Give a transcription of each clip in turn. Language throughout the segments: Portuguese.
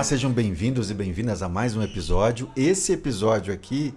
Olá, sejam bem-vindos e bem-vindas a mais um episódio. Esse episódio aqui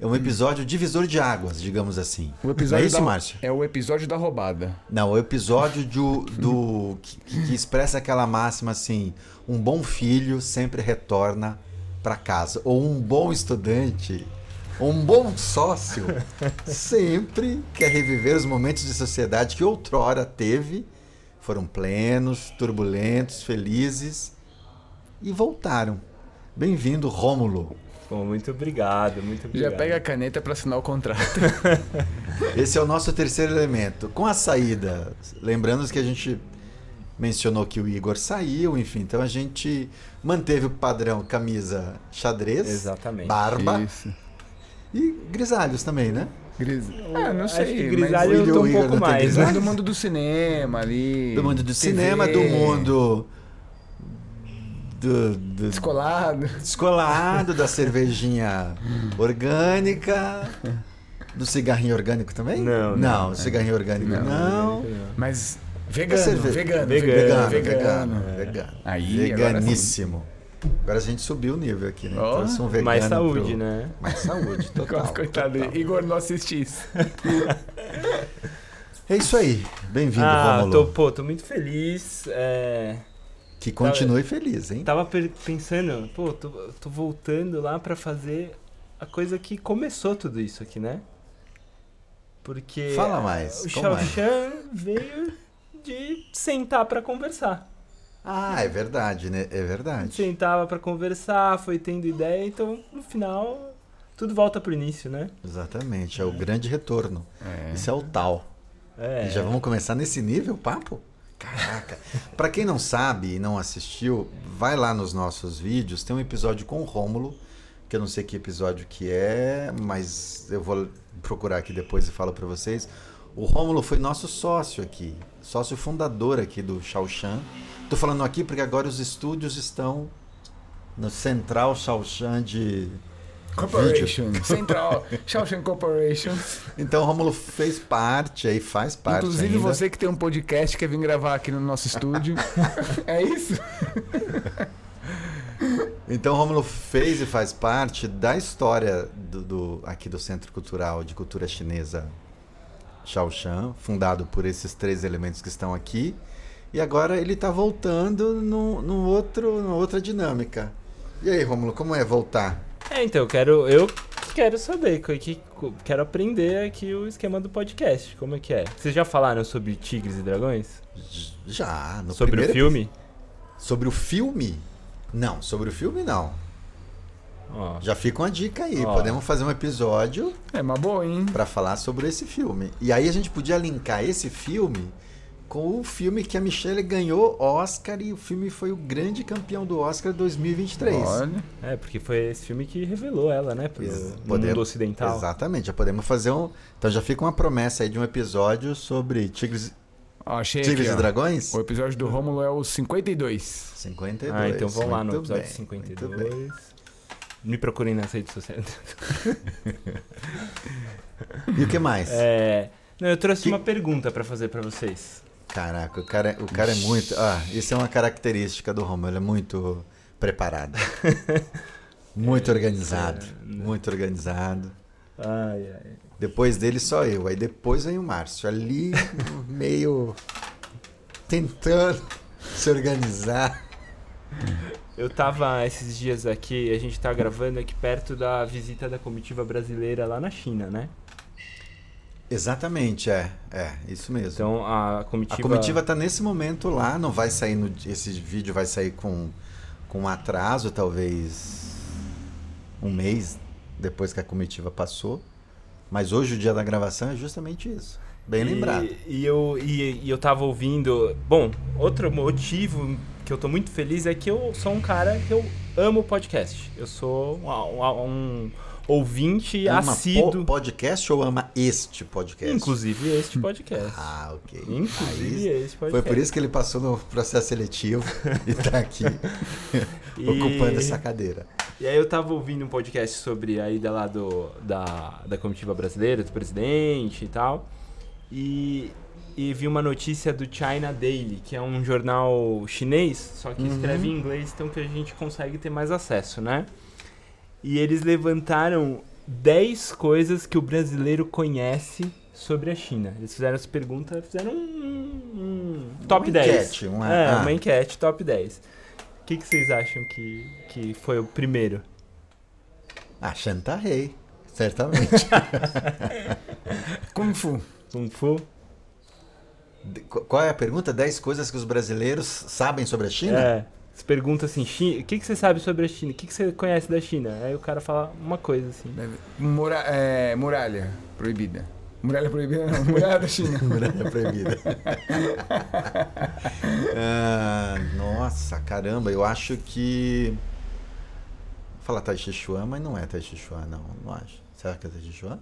é um episódio divisor de águas, digamos assim. O episódio é isso, da, Márcio? É o episódio da roubada. Não, o episódio do, do que, que expressa aquela máxima assim: um bom filho sempre retorna para casa, ou um bom estudante, ou um bom sócio sempre quer reviver os momentos de sociedade que outrora teve, foram plenos, turbulentos, felizes e voltaram. Bem-vindo, Rômulo. Bom, muito obrigado, muito obrigado. Já pega a caneta para assinar o contrato. Esse é o nosso terceiro elemento. Com a saída, lembrando que a gente mencionou que o Igor saiu, enfim, então a gente manteve o padrão camisa xadrez, Exatamente. barba Isso. e grisalhos também, né? Gris... Ah, não Acho sei. que mas grisalho eu o tô um pouco mais. né? do mundo do cinema ali. Do mundo do TV, cinema, do mundo do, do Descolado. descolado, da cervejinha orgânica, do cigarrinho orgânico também? Não, não, não. cigarrinho orgânico Não. não. Mas Da vegano, vegano, Vegano, Vegano, vegano. vegano, É. vegano. Aí, Veganíssimo. Agora a gente subiu o nível aqui, né? Ó. Trouxe um vegano Mais saúde, pro- né? Mais saúde, total. Coitado, total. Igor não assiste isso. É isso aí. Bem-vindo, ah, Rômulo. tô, pô, tô muito feliz. É... Que continue feliz, hein? Tava pensando, pô, tô, tô voltando lá pra fazer a coisa que começou tudo isso aqui, né? Porque Fala mais, o como é? Xiaoxan veio de sentar pra conversar. Ah, é verdade, né? É verdade. Sentava pra conversar, foi tendo ideia, então no final tudo volta pro início, né? Exatamente, é o grande retorno. É. Isso é o tal. É. E já vamos começar nesse nível, papo? Caraca. Pra quem não sabe e não assistiu, vai lá nos nossos vídeos, tem um episódio com o Rômulo, que eu não sei que episódio que é, mas eu vou procurar aqui depois e falo pra vocês. O Rômulo foi nosso sócio aqui, sócio fundador aqui do Shaoshan. Tô falando aqui porque agora os estúdios estão no Central Shaoshan de Corporation. Central. Shawshank Corporation. Então o Rômulo fez parte aí, faz parte Inclusive ainda. você que tem um podcast quer vir gravar aqui no nosso estúdio. é isso? Então Rômulo fez e faz parte da história do, do- aqui do Centro Cultural de Cultura Chinesa Shaoshan, fundado por esses três elementos que estão aqui. E agora ele está voltando num, num outro, numa outra dinâmica. E aí, Rômulo, como é voltar? É, então, eu quero, eu quero saber, que, que- quero aprender aqui o esquema do podcast, como é que é. Vocês já falaram sobre Tigres e Dragões? Já, no sobre o filme? Sobre o filme? Não, sobre o filme não. Ó, Já fica uma dica aí. Ó. Podemos fazer um episódio É uma boa, hein? para falar sobre esse filme. E aí a gente podia linkar esse filme com o filme que a Michelle ganhou Oscar e o filme foi o grande campeão do Oscar 2023. Olha. é, porque foi esse filme que revelou ela, né, pro Ex- podemos- mundo ocidental. Exatamente, já podemos fazer um. Então já fica uma promessa aí de um episódio sobre Tigres, achei Tigres aqui, e ó. Dragões? O episódio do Rômulo é o 52. 52. Ah, então vamos lá no episódio bem, muito 52. bem. Me procurem nas redes sociais. E o que mais? É, não, eu trouxe Que- uma pergunta pra fazer pra vocês. Caraca, o cara, o cara é muito. Ah, isso é uma característica do Romulo, ele é muito preparado. muito organizado. é, Muito organizado. Ai, ai. Depois dele só eu. Aí depois vem o Márcio. Ali meio tentando se organizar. Eu tava esses dias aqui, a gente tá gravando aqui perto da visita da comitiva brasileira lá na China, né? Exatamente, é. É, isso mesmo. Então a comitiva. a comitiva tá nesse momento lá, não vai sair no. Esse vídeo vai sair com, com um atraso, talvez um mês depois que a comitiva passou. Mas hoje o dia da gravação é justamente isso. Bem e, lembrado. E eu, e, e eu tava ouvindo. Bom, outro motivo que eu tô muito feliz é que eu sou um cara que eu amo podcast. Eu sou um, um- um ouvinte Ama assíduo. po- podcast ou ama este podcast? Inclusive este podcast. Ah, ok. Inclusive Aí, este podcast. foi por isso que ele passou no processo seletivo e tá aqui E- ocupando essa cadeira. E aí eu tava ouvindo um podcast sobre a ida lá do, da, da comitiva brasileira, do presidente e tal. E, e vi uma notícia do China Daily, que é um jornal chinês, só que Uhum. escreve em inglês, então que a gente consegue ter mais acesso, né? E eles levantaram 10 coisas que o brasileiro conhece sobre a China. Eles fizeram essa pergunta, fizeram um, um top Uma 10. enquete, uma- é, ah. uma enquete, top 10. O que, que vocês acham que, que foi o primeiro? Ah, Chantarrei. Certamente. Kung Fu. Kung Fu? Qual é a pergunta? 10 coisas que os brasileiros sabem sobre a China? É. Você pergunta assim, "Chi- o que, que você sabe sobre a China? O que, que você conhece da China? Aí o cara fala uma coisa assim. Mura- é, muralha proibida. Muralha proibida não, muralha da China. Muralha proibida. Ah, nossa, caramba, eu acho que. Vou falar Tai Chi Chuan, mas não é Tai Chi Chuan, não. Não acho. Será que é Tai Chi Chuan?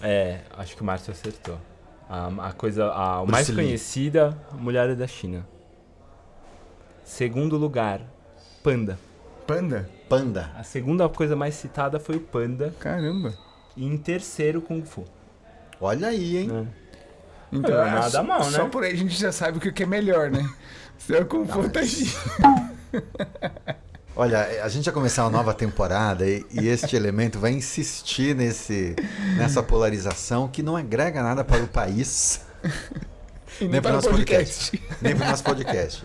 É, acho que o Márcio acertou. A, a coisa, a, mais conhecida, Mulher da China. Segundo lugar, Panda. Panda? Panda. A segunda coisa mais citada foi o Panda. Caramba. E em terceiro, Kung Fu. Olha aí, hein? né? Então, Não, é, nada só- mal, né? Só por aí a gente já sabe o que que é melhor, né? Se é o Kung Fu, tá. Olha, a gente vai começar uma nova temporada e, e este elemento vai insistir nesse, nessa polarização que não agrega nada para o país, E Nem nem pro para o nosso podcast. nem para o nosso podcast.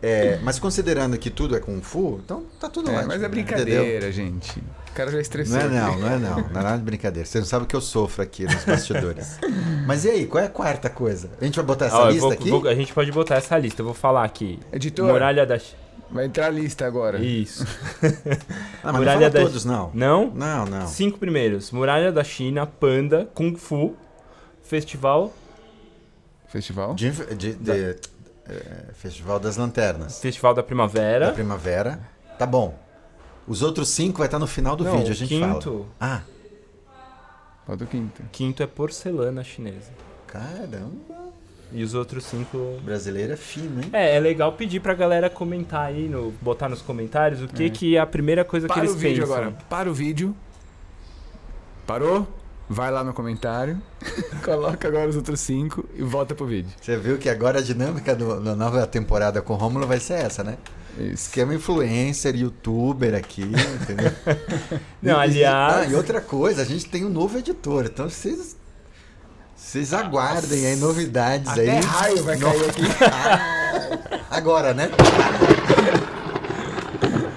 É, mas considerando que tudo é Kung Fu, então tá tudo É, ótimo. mas é entendeu? brincadeira, gente. O cara já estressou. Não é não, não é não. Não é nada de brincadeira. Você não sabe o que eu sofro aqui nos bastidores. Mas e aí, qual é a quarta coisa? A gente vai botar essa lista vou- aqui? vou- a gente pode botar essa lista. Eu vou falar aqui. Editor, Muralha da China. vai entrar a lista agora. Isso. Ah, mas Muralha não fala da- todos, não. Não? Não, não. Cinco primeiros: Muralha da China, Panda, Kung Fu, Festival, Festival? De, de- de- é, Festival das Lanternas. Festival da Da Primavera. primavera. Tá bom. Os outros cinco vai estar no final do Não, vídeo, a gente quinto, fala. Ah, Falta o quinto. quinto é porcelana chinesa. caramba. E os outros cinco. O brasileiro é fino, hein? É, é legal pedir pra galera comentar aí, no, botar nos comentários o que, que é a primeira coisa que Para eles o vídeo pensam. agora. Para o vídeo. Parou? Vai lá no comentário. Coloca agora os outros cinco e volta pro vídeo. Você viu que agora a dinâmica da nova temporada com o Rômulo vai ser essa, né? Isso. Esquema influencer, youtuber aqui, entendeu? Não, E- aliás- Ah, e outra coisa, a gente tem um novo editor, então vocês. Vocês aguardem aí novidades Até aí. raio vai No- cair aqui. Ah, Agora, né?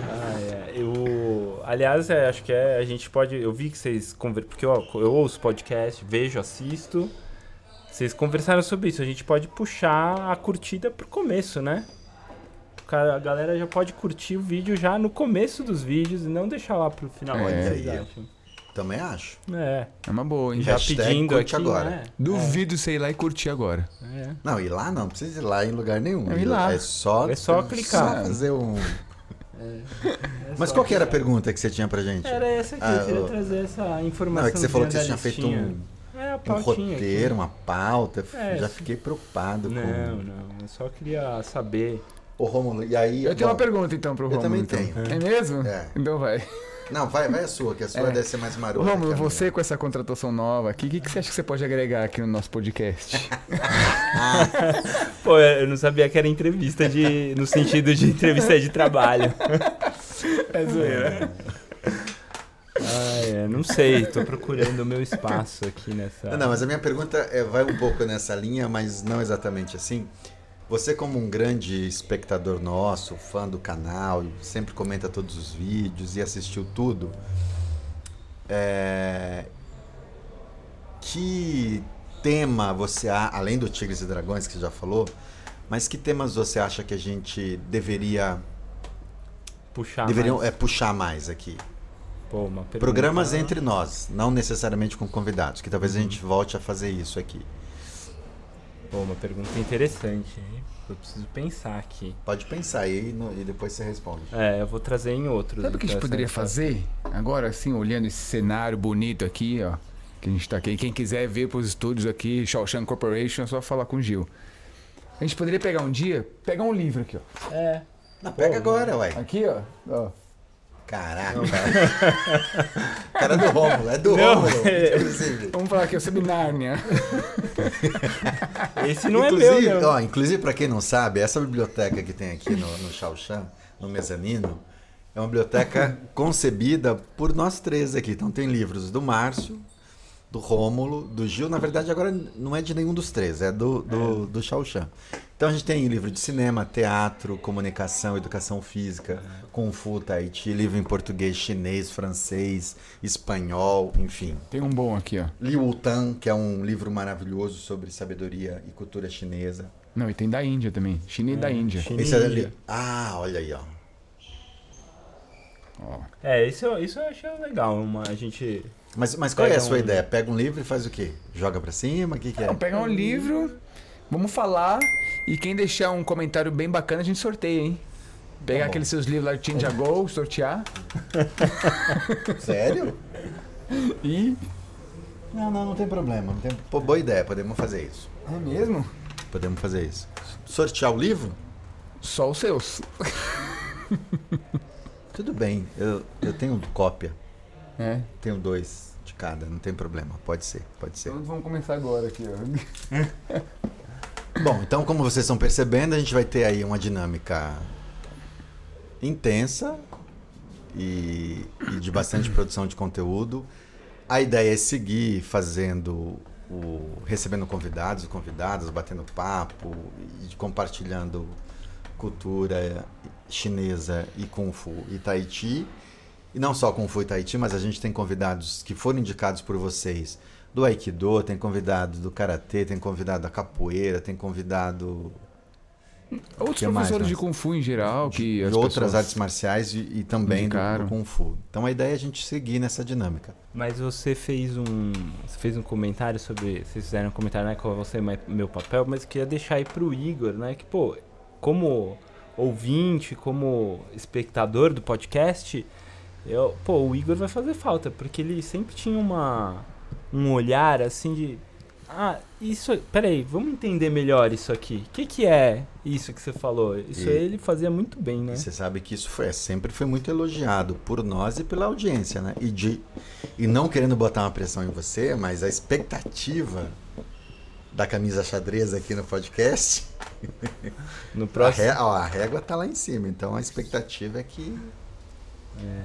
Ah, é. Eu, aliás, é, acho que é, a gente pode. Eu vi que vocês conversam. Porque ó, eu ouço podcast, vejo, assisto. Vocês conversaram sobre isso. A gente pode puxar a curtida pro começo, né? O cara- A galera já pode curtir o vídeo já no começo dos vídeos e não deixar lá pro final. É. Aí, acham? Também acho. É, É uma boa, hein? já Hashtag pedindo curte aqui, agora. né? Duvido você ir lá e curtir agora. É. Não, ir lá não, não precisa ir lá em lugar nenhum. É ir lá. É só, É só clicar. só fazer um. É Mas só qual que era a pergunta que você tinha pra gente? Era essa aqui, Ah, eu queria o- trazer essa informação. Não, é que você falou que você tinha feito um, É, um pautinha aqui. roteiro, uma pauta. É, já fiquei preocupado Não, com. não. Eu só queria saber. Ô, Rômulo, e aí. Eu tenho bom, uma pergunta então pro eu Romulo. também então. tenho. É mesmo? É. Então vai. Não, vai, vai a sua, que a sua É. deve ser mais marota. Romulo, minha. você com essa contratação nova aqui, o que, que você acha que você pode agregar aqui no nosso podcast? Pô, eu não sabia que era entrevista de. no sentido de entrevista de trabalho. é zoeira. Ah, é, não sei, tô procurando o meu espaço aqui nessa. Não, não, mas a minha pergunta é, vai um pouco nessa linha, mas não exatamente assim. Você, como um grande espectador nosso, fã do canal, sempre comenta todos os vídeos e assistiu tudo, é, que tema você além do Tigres e Dragões que você já falou, mas que temas você acha que a gente deveria Puxar. deveriam mais. é, puxar mais aqui? Pô, Programas entre nós, não necessariamente com convidados, que talvez a Uhum. gente volte a fazer isso aqui. Pô, uma pergunta interessante. hein? Eu preciso pensar aqui. Pode pensar aí no- e depois você responde. É, eu vou trazer em outros. Sabe o que a gente então, poderia fazer? Agora, assim, olhando esse cenário bonito aqui, ó. Que a gente tá aqui. Quem quiser ver pros estúdios aqui, Shawshank Corporation, é só falar com o Gil. A gente poderia pegar um dia, pegar um livro aqui, ó. É. Não, pega Pô, agora, ué. Aqui, ó. ó. Caraca. cara do Rômulo, é do Não, Rômulo, é- inclusive. Vamos falar aqui, eu sou Nárnia. Esse não inclusive, é meu, não. ó, inclusive, para quem não sabe, essa biblioteca que tem aqui no, no Chauchan, no mezanino, é uma biblioteca concebida por nós três aqui. Então tem livros do Márcio, do Rômulo, do Gil. Na verdade, agora não é de nenhum dos três, é do, do, do Chauchan. Então a gente tem livro de cinema, teatro, comunicação, educação física, Kung Fu, Tahiti, livro em português, chinês, francês, espanhol, enfim. Tem um bom aqui, ó. Liu Tan, que é um livro maravilhoso sobre sabedoria e cultura chinesa. Não, e tem da Índia também. China e da Índia. China. Esse é ali. Ah, olha aí, ó. Ó. É, isso, eu- isso eu achei legal. Uma, a gente. Mas, mas qual é a Pega sua um- ideia? Pega um livro e faz o quê? Joga pra cima? O que, que é? Não, pegar um livro, vamos falar. E quem deixar um comentário bem bacana, a gente sorteia, hein? Pegar Tá aqueles seus livros lá de Tinja Go, sortear. Sério? E. Não, não, não tem problema. Não tem... Pô, boa ideia, podemos fazer isso. É mesmo? Podemos fazer isso. Sortear o livro? Só os seus. Tudo bem. Eu, eu tenho cópia. É. Tenho dois de cada, não tem problema. Pode ser, pode ser. Então vamos começar agora aqui, ó. Bom, então como vocês estão percebendo, a gente vai ter aí uma dinâmica intensa e, e de bastante produção de conteúdo. A ideia é seguir fazendo o recebendo convidados e convidadas, batendo papo e compartilhando cultura chinesa e kung fu e Tahiti. E não só kung fu e Tahiti, mas a gente tem convidados que foram indicados por vocês do Aikido, tem convidado do Karatê, tem convidado da capoeira, tem convidado Outros Que mais, professores de Márcio? Kung Fu em geral, que de as outras artes marciais e, e também do, indicaram. do Kung Fu. Então a ideia é a gente seguir nessa dinâmica. Mas você fez um. Você fez um comentário sobre. Vocês fizeram um comentário, né? Qual você é meu papel, mas eu queria deixar aí pro Igor, né? Que, pô, como ouvinte, como espectador do podcast, eu, pô, o Igor vai fazer falta, porque ele sempre tinha uma. Um olhar assim de. Ah, isso. Peraí, vamos entender melhor isso aqui. O que, que é isso que você falou? Isso E- ele fazia muito bem, né? Você sabe que isso foi, sempre foi muito elogiado por nós e pela audiência, né? E, de, e não querendo botar uma pressão em você, mas a expectativa da camisa xadrez aqui no podcast, No a, próximo. ré- ó, a régua tá lá em cima. Então a expectativa é que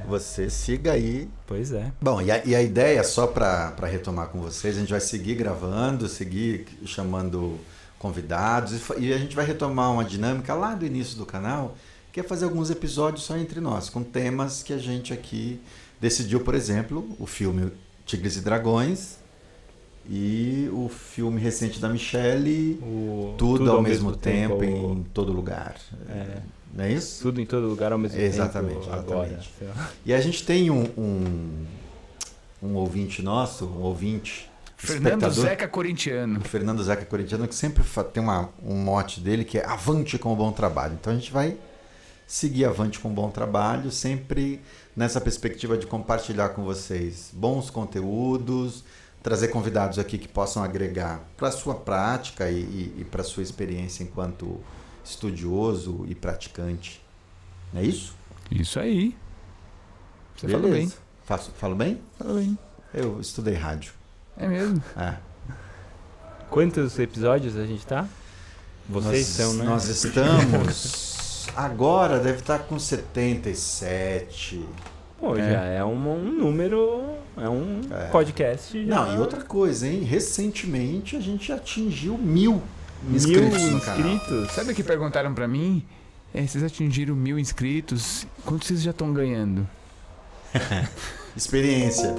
você siga aí Pois é. Bom, e a, e a ideia, só para retomar com vocês, a gente vai seguir gravando, seguir chamando convidados e, e a gente vai retomar uma dinâmica lá do início do canal, que é fazer alguns episódios só entre nós, com temas que a gente aqui decidiu, por exemplo, o filme Tigres e Dragões e o filme recente da Michelle, O, Tudo, ao mesmo, tempo, o- em todo lugar. É. Não é isso? Tudo em todo lugar ao mesmo Exatamente, tempo. Agora. exatamente. sei lá. E a gente tem um, um, um ouvinte nosso, um ouvinte, Fernando Zeca Corintiano. o Fernando Zeca Corintiano, que sempre tem uma, um mote dele que é avante com o bom trabalho. Então a gente vai seguir avante com o bom trabalho, sempre nessa perspectiva de compartilhar com vocês bons conteúdos, trazer convidados aqui que possam agregar para a sua prática e, e, e para a sua experiência enquanto estudioso e praticante. Não é isso? Isso aí. Você falou bem. Faço, falo bem? Falou bem. Eu estudei rádio. É mesmo. É. Quantos episódios a gente tá? Vocês nós, são, né? Nós estamos. Agora deve estar com 77. Pô, É. já é um, um número. É um É. podcast. já- Não, e outra coisa, hein? Recentemente a gente atingiu mil Mil inscritos canal. inscritos. Sabe o que perguntaram pra mim? É, vocês atingiram mil inscritos. Quanto vocês já estão ganhando? Experiência.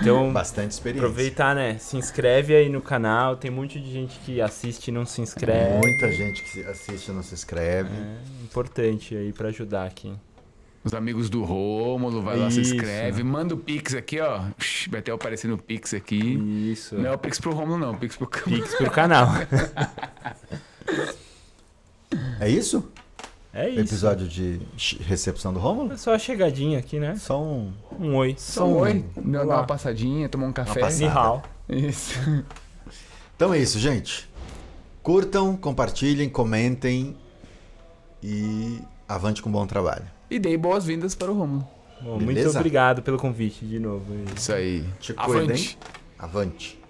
Então, Bastante experiência. aproveitar, né? Se inscreve aí no canal. Tem um monte de gente que assiste e não se inscreve. Muita gente que assiste e não se inscreve. É importante aí pra ajudar aqui. Os amigos do Rômulo, vai lá, se Isso. inscreve. Manda o Pix aqui, ó. Vai ter aparecendo o Pix aqui. Isso. Não é o Pix pro Rômulo, não. O Pix pro Câmara. Pix pro canal. É isso? É isso. Episódio de recepção do Rômulo? É só a chegadinha aqui, né? Só um. Um oi. Só um- um oi. Dá Olá. uma passadinha, tomar um café. hao. Isso. Então é isso, gente. Curtam, compartilhem, comentem e Avante com bom trabalho. E dei boas-vindas para o Romulo. Bom, muito obrigado pelo convite de novo. Isso aí. Te cuida, Avante. hein? Avante.